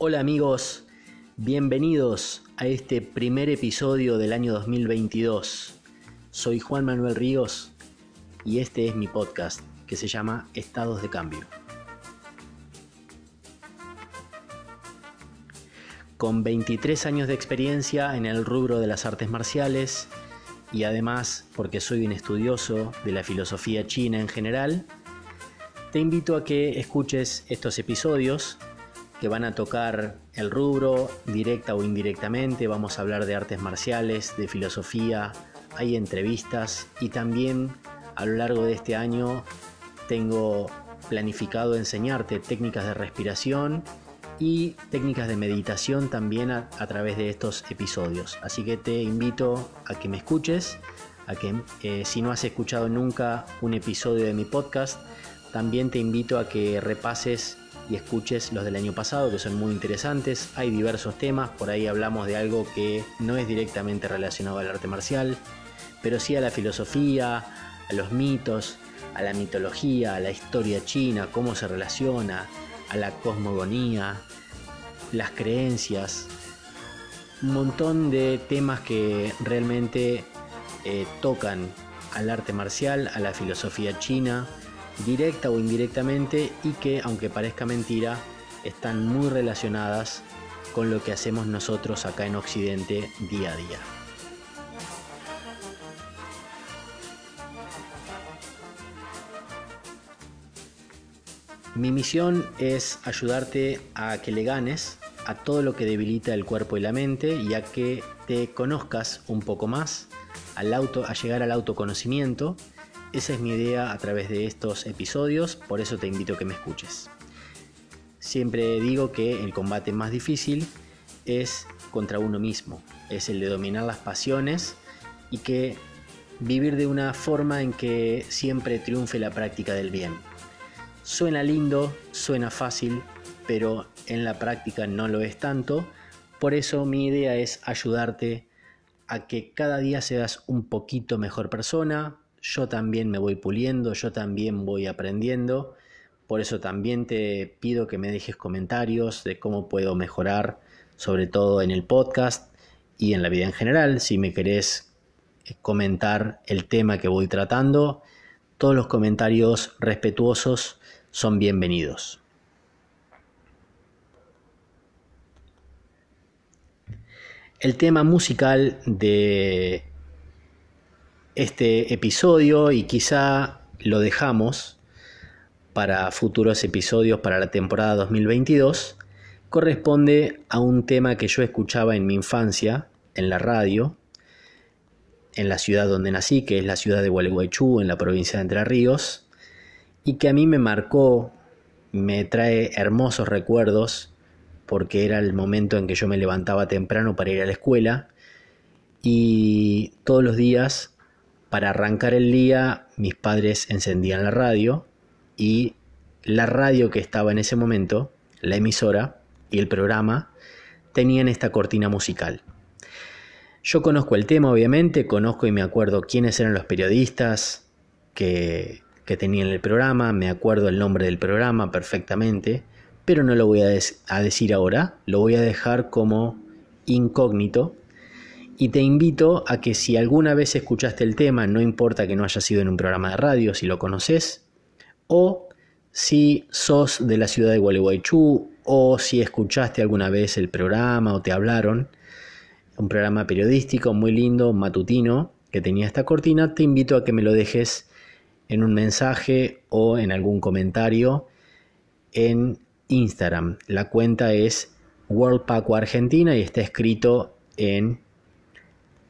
Hola amigos, bienvenidos a este primer episodio del año 2022. Soy Juan Manuel Ríos y este es mi podcast que se llama Estados de Cambio. Con 23 años de experiencia en el rubro de las artes marciales y además porque soy un estudioso de la filosofía china en general, te invito a que escuches estos episodios que van a tocar el rubro directa o indirectamente. Vamos a hablar de artes marciales, de filosofía, hay entrevistas y también a lo largo de este año tengo planificado enseñarte técnicas de respiración y técnicas de meditación también a, través de estos episodios. Así que te invito a que me escuches, a que eh, si no has escuchado nunca un episodio de mi podcast, también te invito a que repases y escuches los del año pasado, que son muy interesantes. Hay diversos temas, por ahí hablamos de algo que no es directamente relacionado al arte marcial, pero sí a la filosofía, a los mitos, a la mitología, a la historia china, cómo se relaciona, a la cosmogonía, las creencias, un montón de temas que realmente eh, tocan al arte marcial, a la filosofía china, directa o indirectamente y que, aunque parezca mentira, están muy relacionadas con lo que hacemos nosotros acá en Occidente día a día. Mi misión es ayudarte a que le ganes a todo lo que debilita el cuerpo y la mente y a que te conozcas un poco más, al auto, a llegar al autoconocimiento esa es mi idea a través de estos episodios, por eso te invito a que me escuches. Siempre digo que el combate más difícil es contra uno mismo, es el de dominar las pasiones y que vivir de una forma en que siempre triunfe la práctica del bien. Suena lindo, suena fácil, pero en la práctica no lo es tanto, por eso mi idea es ayudarte a que cada día seas un poquito mejor persona, yo también me voy puliendo, yo también voy aprendiendo. Por eso también te pido que me dejes comentarios de cómo puedo mejorar, sobre todo en el podcast y en la vida en general. Si me querés eh, comentar el tema que voy tratando, todos los comentarios respetuosos son bienvenidos. El tema musical de este episodio y quizá lo dejamos para futuros episodios para la temporada 2022, corresponde a un tema que yo escuchaba en mi infancia en la radio, en la ciudad donde nací, que es la ciudad de Gualeguaychú, en la provincia de Entre Ríos, y que a mí me marcó, me trae hermosos recuerdos, porque era el momento en que yo me levantaba temprano para ir a la escuela, y todos los días para arrancar el día, mis padres encendían la radio y la radio que estaba en ese momento, la emisora y el programa, tenían esta cortina musical. Yo conozco el tema, obviamente, conozco y me acuerdo quiénes eran los periodistas que, que tenían el programa, me acuerdo el nombre del programa perfectamente, pero no lo voy a, a decir ahora, lo voy a dejar como incógnito y te invito a que si alguna vez escuchaste el tema, no importa que no haya sido en un programa de radio, si lo conoces, o si sos de la ciudad de Gualeguaychú, o si escuchaste alguna vez el programa o te hablaron, un programa periodístico muy lindo, matutino, que tenía esta cortina, te invito a que me lo dejes en un mensaje o en algún comentario en Instagram. La cuenta es World Argentina y está escrito en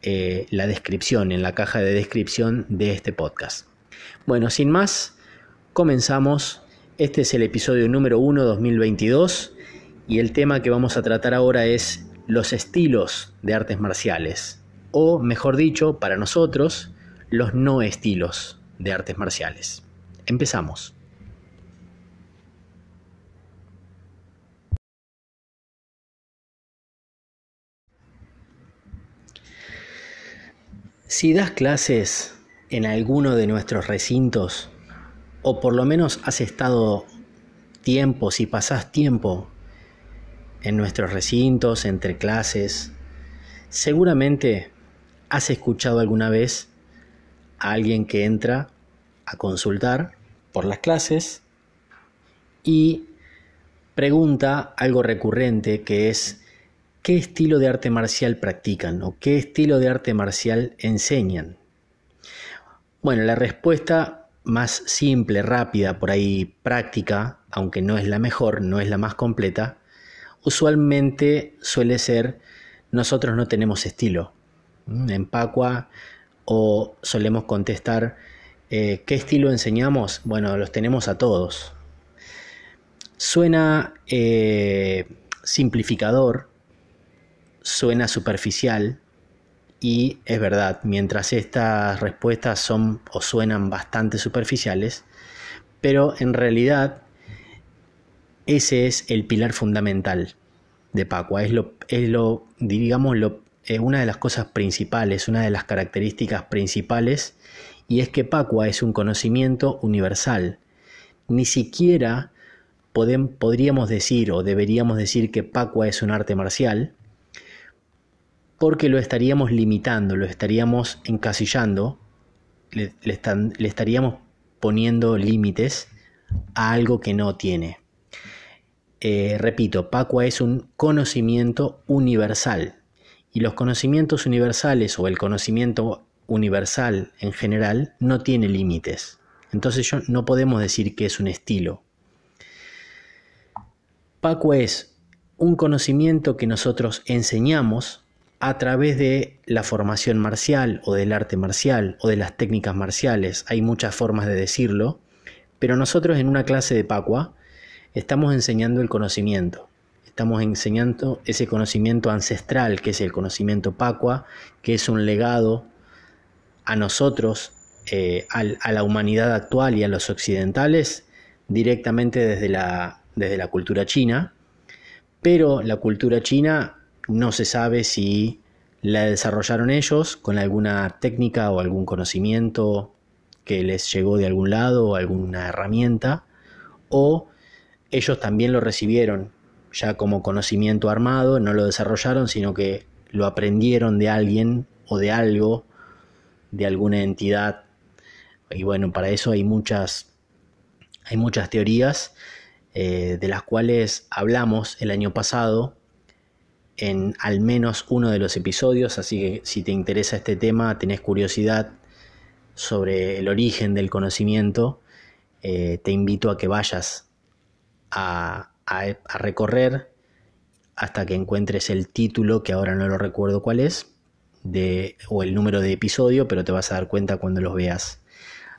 eh, la descripción, en la caja de descripción de este podcast. Bueno, sin más, comenzamos. Este es el episodio número 1 2022 y el tema que vamos a tratar ahora es los estilos de artes marciales, o mejor dicho, para nosotros, los no estilos de artes marciales. Empezamos. Si das clases en alguno de nuestros recintos, o por lo menos has estado tiempo, si pasás tiempo en nuestros recintos, entre clases, seguramente has escuchado alguna vez a alguien que entra a consultar por las clases y pregunta algo recurrente que es ¿qué estilo de arte marcial practican o qué estilo de arte marcial enseñan? Bueno, la respuesta más simple, rápida, por ahí práctica, aunque no es la mejor, no es la más completa, usualmente suele ser nosotros no tenemos estilo. En Pacua o solemos contestar eh, ¿qué estilo enseñamos? Bueno, los tenemos a todos. Suena eh, simplificador, suena superficial y es verdad, mientras estas respuestas son o suenan bastante superficiales, pero en realidad ese es el pilar fundamental de Pacua, es lo, es lo digamos, lo, una de las cosas principales, una de las características principales, y es que Pacua es un conocimiento universal. Ni siquiera podríamos decir o deberíamos decir que Pacua es un arte marcial, porque lo estaríamos limitando, lo estaríamos encasillando, le, estaríamos poniendo límites a algo que no tiene. Eh, repito, Pacua es un conocimiento universal y los conocimientos universales o el conocimiento universal en general no tiene límites. Entonces yo, no podemos decir que es un estilo. Pacua es un conocimiento que nosotros enseñamos a través de la formación marcial o del arte marcial o de las técnicas marciales. Hay muchas formas de decirlo, pero nosotros en una clase de Pacua estamos enseñando el conocimiento. Estamos enseñando ese conocimiento ancestral, que es el conocimiento Pacua, que es un legado a nosotros, eh, a la humanidad actual y a los occidentales, directamente desde la, desde la cultura china. Pero la cultura china no se sabe si la desarrollaron ellos con alguna técnica o algún conocimiento que les llegó de algún lado o alguna herramienta, o ellos también lo recibieron ya como conocimiento armado, no lo desarrollaron, sino que lo aprendieron de alguien o de algo, de alguna entidad. Y bueno, para eso hay muchas, hay muchas teorías eh, de las cuales hablamos el año pasado en al menos uno de los episodios, así que si te interesa este tema, tenés curiosidad sobre el origen del conocimiento, eh, te invito a que vayas a, recorrer hasta que encuentres el título, que ahora no lo recuerdo cuál es, de, o el número de episodio, pero te vas a dar cuenta cuando los veas.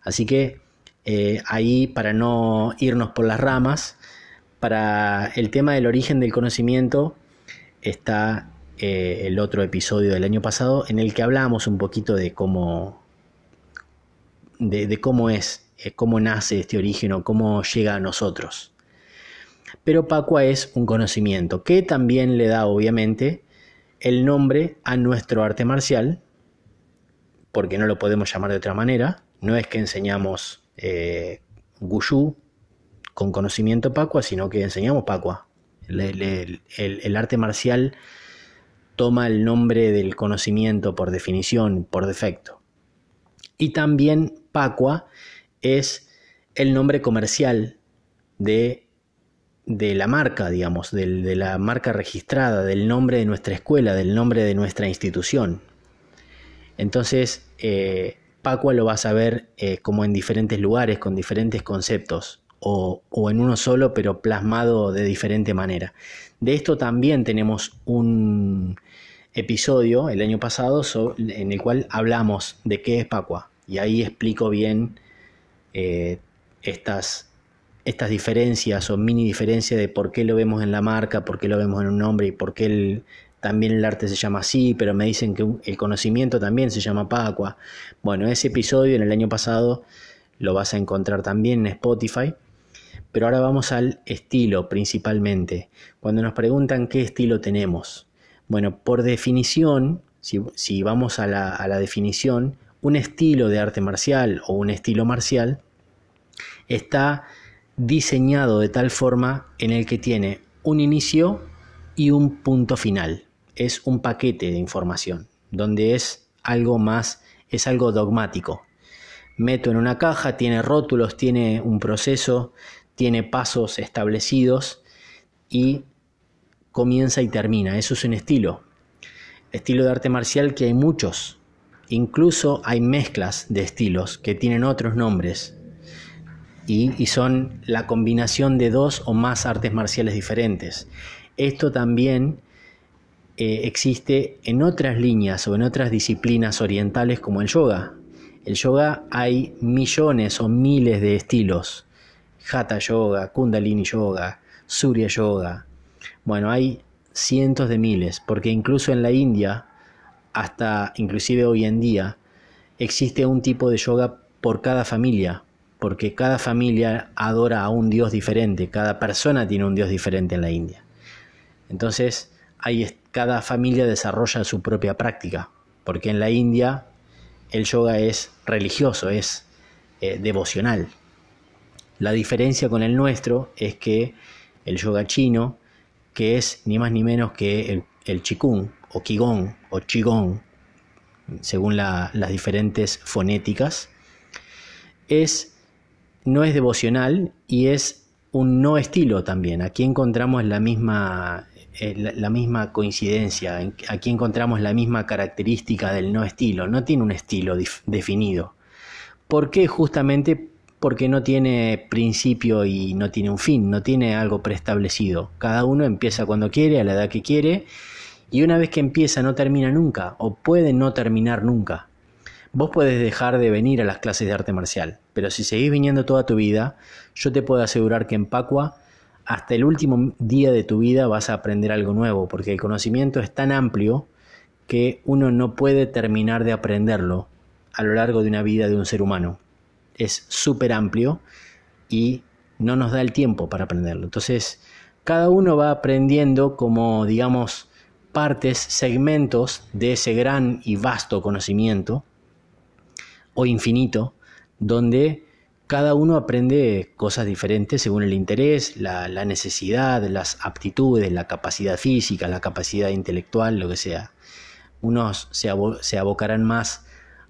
Así que eh, ahí, para no irnos por las ramas, para el tema del origen del conocimiento, está eh, el otro episodio del año pasado en el que hablamos un poquito de cómo, de, cómo es, eh, cómo nace este origen o cómo llega a nosotros. Pero Pacua es un conocimiento que también le da obviamente el nombre a nuestro arte marcial, porque no lo podemos llamar de otra manera. No es que enseñamos eh, Gushu con conocimiento Pacua, sino que enseñamos Pacua. El, arte marcial toma el nombre del conocimiento por definición, por defecto. Y también Pacua es el nombre comercial de, de la marca, digamos, de, la marca registrada, del nombre de nuestra escuela, del nombre de nuestra institución. Entonces, eh, Pacua lo vas a ver eh, como en diferentes lugares, con diferentes conceptos o, en uno solo, pero plasmado de diferente manera. De esto también tenemos un episodio el año pasado en el cual hablamos de qué es Pacua y ahí explico bien eh, estas, estas diferencias o mini diferencias de por qué lo vemos en la marca, por qué lo vemos en un nombre y por qué también el arte se llama así, pero me dicen que el conocimiento también se llama Pacua. Bueno, ese episodio en el año pasado lo vas a encontrar también en Spotify. Pero ahora vamos al estilo principalmente. Cuando nos preguntan qué estilo tenemos. Bueno, por definición, si, vamos a la, definición, un estilo de arte marcial o un estilo marcial está diseñado de tal forma en el que tiene un inicio y un punto final. Es un paquete de información, donde es algo más, es algo dogmático. Meto en una caja, tiene rótulos, tiene un proceso, tiene pasos establecidos y comienza y termina. Eso es un estilo. Estilo de arte marcial que hay muchos. Incluso hay mezclas de estilos que tienen otros nombres y, son la combinación de dos o más artes marciales diferentes. Esto también eh, existe en otras líneas o en otras disciplinas orientales como el yoga. El yoga hay millones o miles de estilos. Hatha yoga, Kundalini yoga, Surya yoga. Bueno, hay cientos de miles, porque incluso en la India, hasta inclusive hoy en día, existe un tipo de yoga por cada familia porque cada familia adora a un Dios diferente, cada persona tiene un Dios diferente en la India. Entonces, cada familia desarrolla su propia práctica, porque en la India el yoga es religioso, es eh, devocional. La diferencia con el nuestro es que el yoga chino, que es ni más ni menos que el, el chikung o qigong o qigong, según las diferentes fonéticas, es no es devocional y es un no estilo también. Aquí encontramos la misma, eh, la, misma coincidencia, aquí encontramos la misma característica del no estilo. No tiene un estilo definido. ¿Por qué? Justamente porque no tiene principio y no tiene un fin, no tiene algo preestablecido. Cada uno empieza cuando quiere, a la edad que quiere, y una vez que empieza no termina nunca, o puede no terminar nunca. Vos podés dejar de venir a las clases de arte marcial, pero si seguís viniendo toda tu vida, yo te puedo asegurar que en Pacua, hasta el último día de tu vida vas a aprender algo nuevo, porque el conocimiento es tan amplio que uno no puede terminar de aprenderlo a lo largo de una vida de un ser humano. Es súper amplio y no nos da el tiempo para aprenderlo. Entonces, cada uno va aprendiendo como, digamos, partes, segmentos de ese gran y vasto conocimiento o infinito, donde cada uno aprende cosas diferentes según el interés, la, necesidad, las aptitudes, la capacidad física, la capacidad intelectual, lo que sea. Unos se, abocarán más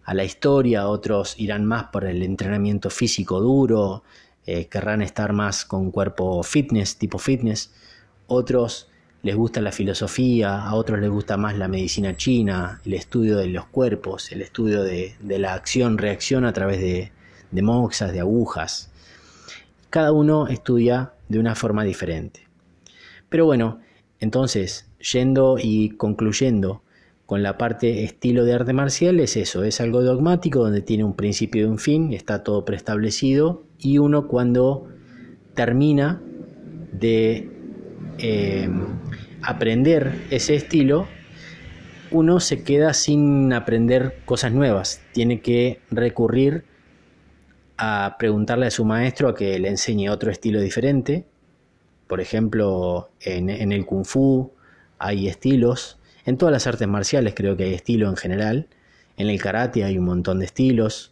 a la historia, otros irán más por el entrenamiento físico duro, eh, querrán estar más con cuerpo fitness, tipo fitness, otros les gusta la filosofía, a otros les gusta más la medicina china, el estudio de los cuerpos, el estudio de, la acción-reacción a través de, de moxas, de agujas. Cada uno estudia de una forma diferente. Pero bueno, entonces, yendo y concluyendo con la parte estilo de arte marcial, es eso, es algo dogmático donde tiene un principio y un fin, está todo preestablecido y uno cuando termina de eh, aprender ese estilo, uno se queda sin aprender cosas nuevas. Tiene que recurrir a preguntarle a su maestro a que le enseñe otro estilo diferente. Por ejemplo, en, en el kung fu hay estilos. En todas las artes marciales creo que hay estilo en general. En el karate hay un montón de estilos.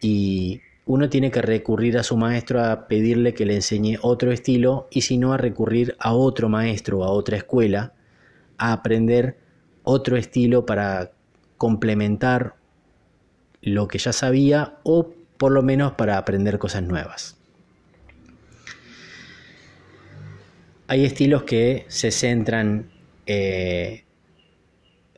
Y uno tiene que recurrir a su maestro a pedirle que le enseñe otro estilo y si no a recurrir a otro maestro o a otra escuela a aprender otro estilo para complementar lo que ya sabía o por lo menos para aprender cosas nuevas. Hay estilos que se centran eh,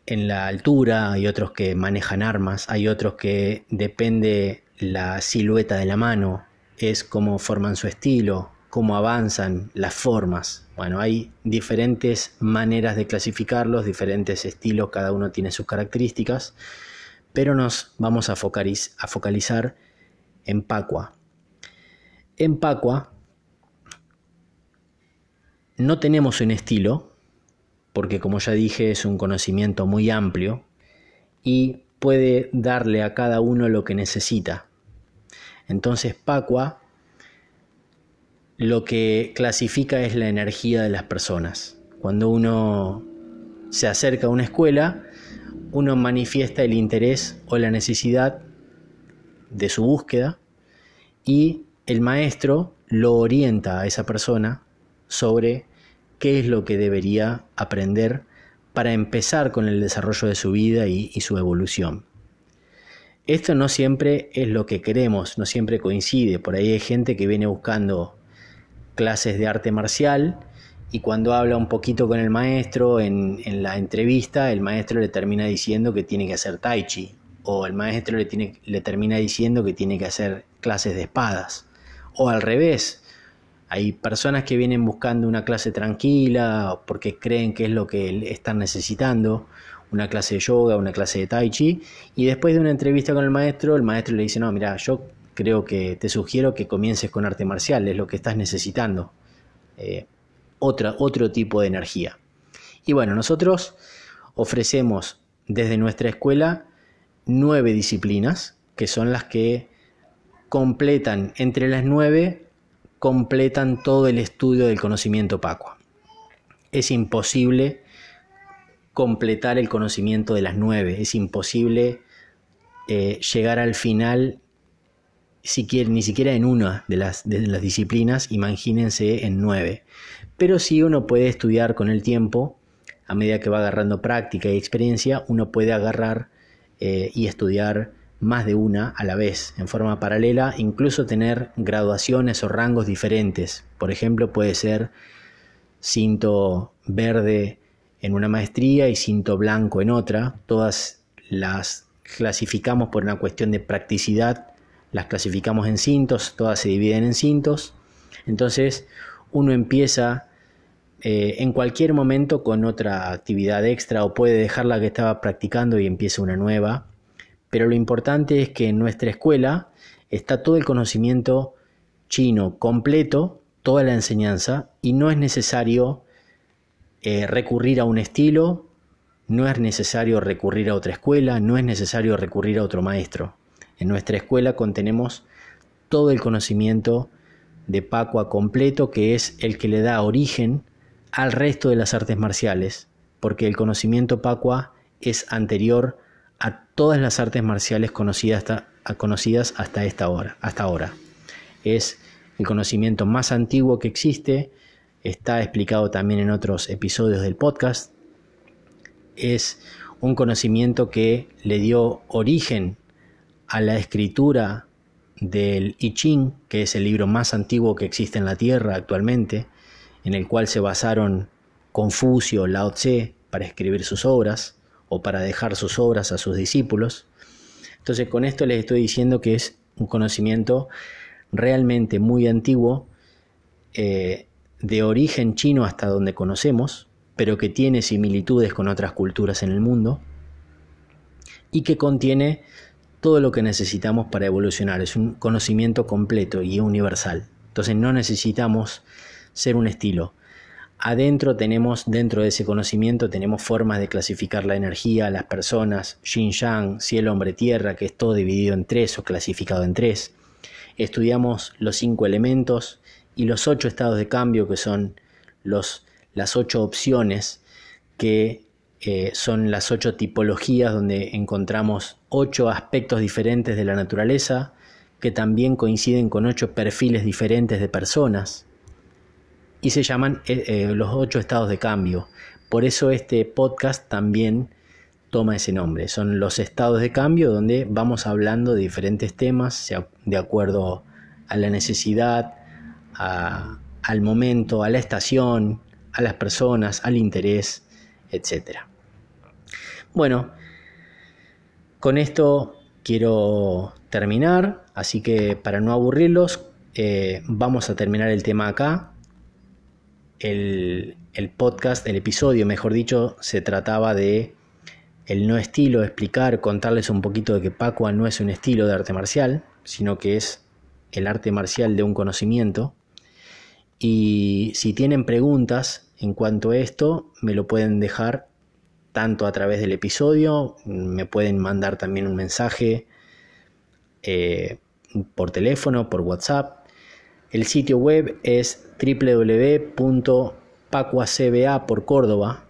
en la altura, hay otros que manejan armas, hay otros que depende la silueta de la mano, es cómo forman su estilo, cómo avanzan las formas. Bueno, hay diferentes maneras de clasificarlos, diferentes estilos, cada uno tiene sus características, pero nos vamos a, focalizar en Pacua. En Pacua no tenemos un estilo, porque como ya dije es un conocimiento muy amplio y puede darle a cada uno lo que necesita. Entonces Pacua lo que clasifica es la energía de las personas. Cuando uno se acerca a una escuela, uno manifiesta el interés o la necesidad de su búsqueda y el maestro lo orienta a esa persona sobre qué es lo que debería aprender para empezar con el desarrollo de su vida y, su evolución. Esto no siempre es lo que queremos, no siempre coincide. Por ahí hay gente que viene buscando clases de arte marcial y cuando habla un poquito con el maestro en, la entrevista, el maestro le termina diciendo que tiene que hacer tai chi o el maestro le termina diciendo que tiene que hacer clases de espadas o al revés. Hay personas que vienen buscando una clase tranquila porque creen que es lo que están necesitando, una clase de yoga, una clase de tai chi, y después de una entrevista con el maestro, el maestro le dice, no, mira, yo creo que te sugiero que comiences con arte marcial, es lo que estás necesitando. Eh, otro tipo de energía. Y bueno, nosotros ofrecemos desde nuestra escuela nueve disciplinas, que son las que completan, entre las nueve, completan todo el estudio del conocimiento Pacua. Es imposible completar el conocimiento de las nueve, es imposible eh, llegar al final ni siquiera en una de las, de las disciplinas, imagínense en nueve pero sí uno puede estudiar con el tiempo, a medida que va agarrando práctica y experiencia, uno puede agarrar eh, y estudiar más de una a la vez, en forma paralela, incluso tener graduaciones o rangos diferentes. Por ejemplo, puede ser cinto verde en una maestría y cinto blanco en otra. Todas las clasificamos por una cuestión de practicidad, las clasificamos en cintos, todas se dividen en cintos. Entonces, uno empieza eh, en cualquier momento con otra actividad extra o puede dejar la que estaba practicando y empieza una nueva. Pero lo importante es que en nuestra escuela está todo el conocimiento chino completo, toda la enseñanza, y no es necesario eh, recurrir a un estilo, no es necesario recurrir a otra escuela, no es necesario recurrir a otro maestro. En nuestra escuela contenemos todo el conocimiento de Pacua completo, que es el que le da origen al resto de las artes marciales, porque el conocimiento Pacua es anterior a todas las artes marciales conocidas hasta, conocidas hasta esta hora, hasta ahora. Es el conocimiento más antiguo que existe, está explicado también en otros episodios del podcast. Es un conocimiento que le dio origen a la escritura del I Ching, que es el libro más antiguo que existe en la Tierra actualmente, en el cual se basaron Confucio, Lao Tse para escribir sus obras o para dejar sus obras a sus discípulos. Entonces con esto les estoy diciendo que es un conocimiento realmente muy antiguo, eh, de origen chino hasta donde conocemos, pero que tiene similitudes con otras culturas en el mundo y que contiene todo lo que necesitamos para evolucionar. Es un conocimiento completo y universal. Entonces no necesitamos ser un estilo. Adentro tenemos, dentro de ese conocimiento, tenemos formas de clasificar la energía, las personas, yin yang, cielo, hombre, tierra, que es todo dividido en tres o clasificado en tres. Estudiamos los cinco elementos y los ocho estados de cambio, que son las ocho opciones, que eh, son las ocho tipologías donde encontramos ocho aspectos diferentes de la naturaleza, que también coinciden con ocho perfiles diferentes de personas y se llaman eh, eh, los ocho estados de cambio. Por eso este podcast también toma ese nombre. Son los estados de cambio donde vamos hablando de diferentes temas de acuerdo a la necesidad, al momento, a la estación, a las personas, al interés, etc. Bueno, con esto quiero terminar, así que para no aburrirlos, eh, vamos a terminar el tema acá el, podcast, el episodio, mejor dicho, se trataba de el no estilo, explicar, contarles un poquito de que Pacua no es un estilo de arte marcial, sino que es el arte marcial de un conocimiento. Y si tienen preguntas en cuanto a esto, me lo pueden dejar tanto a través del episodio, me pueden mandar también un mensaje eh, por teléfono, por WhatsApp, el sitio web es www.pacuacba por Córdoba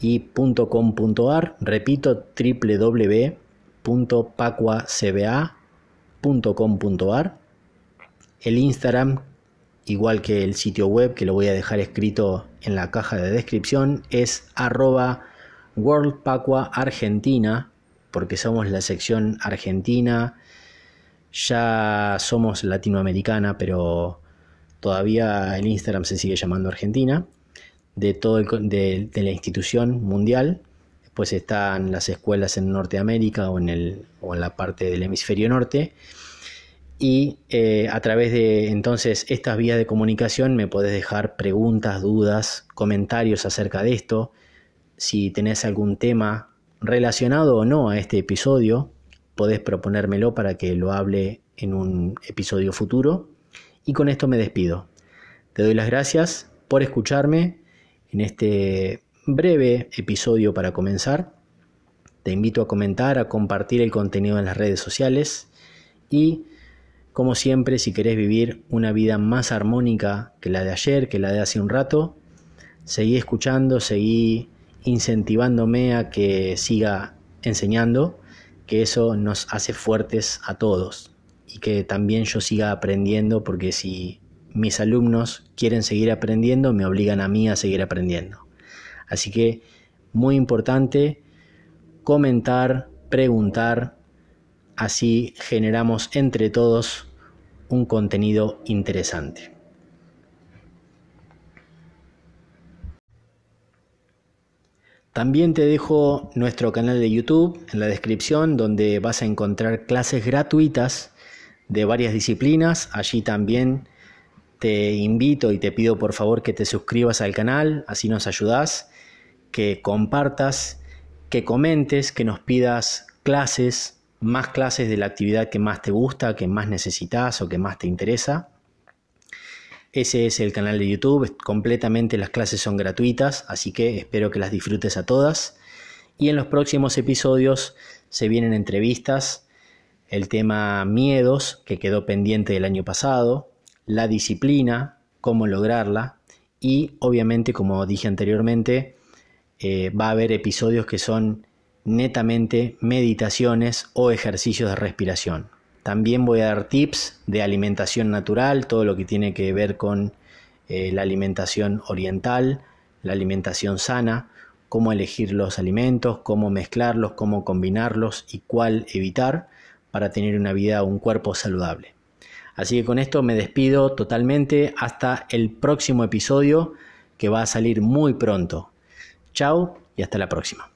y .com.ar. Repito, www.pacuacba.com.ar. El Instagram igual que el sitio web que lo voy a dejar escrito en la caja de descripción, es arroba porque somos la sección argentina, ya somos latinoamericana, pero todavía el Instagram se sigue llamando Argentina, de, todo de, la institución mundial. Después están las escuelas en Norteamérica o en, el, o en la parte del hemisferio norte y eh, a través de entonces estas vías de comunicación me podés dejar preguntas, dudas, comentarios acerca de esto. Si tenés algún tema relacionado o no a este episodio, podés proponérmelo para que lo hable en un episodio futuro. Y con esto me despido. Te doy las gracias por escucharme en este breve episodio para comenzar. Te invito a comentar, a compartir el contenido en las redes sociales y como siempre, si querés vivir una vida más armónica que la de ayer, que la de hace un rato, seguí escuchando, seguí incentivándome a que siga enseñando, que eso nos hace fuertes a todos y que también yo siga aprendiendo, porque si mis alumnos quieren seguir aprendiendo, me obligan a mí a seguir aprendiendo. Así que muy importante comentar, preguntar, Así generamos entre todos un contenido interesante. También te dejo nuestro canal de YouTube en la descripción donde vas a encontrar clases gratuitas de varias disciplinas. Allí también te invito y te pido por favor que te suscribas al canal, así nos ayudas, que compartas, que comentes, que nos pidas clases más clases de la actividad que más te gusta, que más necesitas o que más te interesa. Ese es el canal de YouTube, completamente las clases son gratuitas, así que espero que las disfrutes a todas. Y en los próximos episodios se vienen entrevistas, el tema miedos, que quedó pendiente del año pasado, la disciplina, cómo lograrla, y obviamente, como dije anteriormente, eh, va a haber episodios que son netamente meditaciones o ejercicios de respiración. También voy a dar tips de alimentación natural, todo lo que tiene que ver con eh, la alimentación oriental, la alimentación sana, cómo elegir los alimentos, cómo mezclarlos, cómo combinarlos y cuál evitar para tener una vida, un cuerpo saludable. Así que con esto me despido totalmente hasta el próximo episodio que va a salir muy pronto. Chao y hasta la próxima.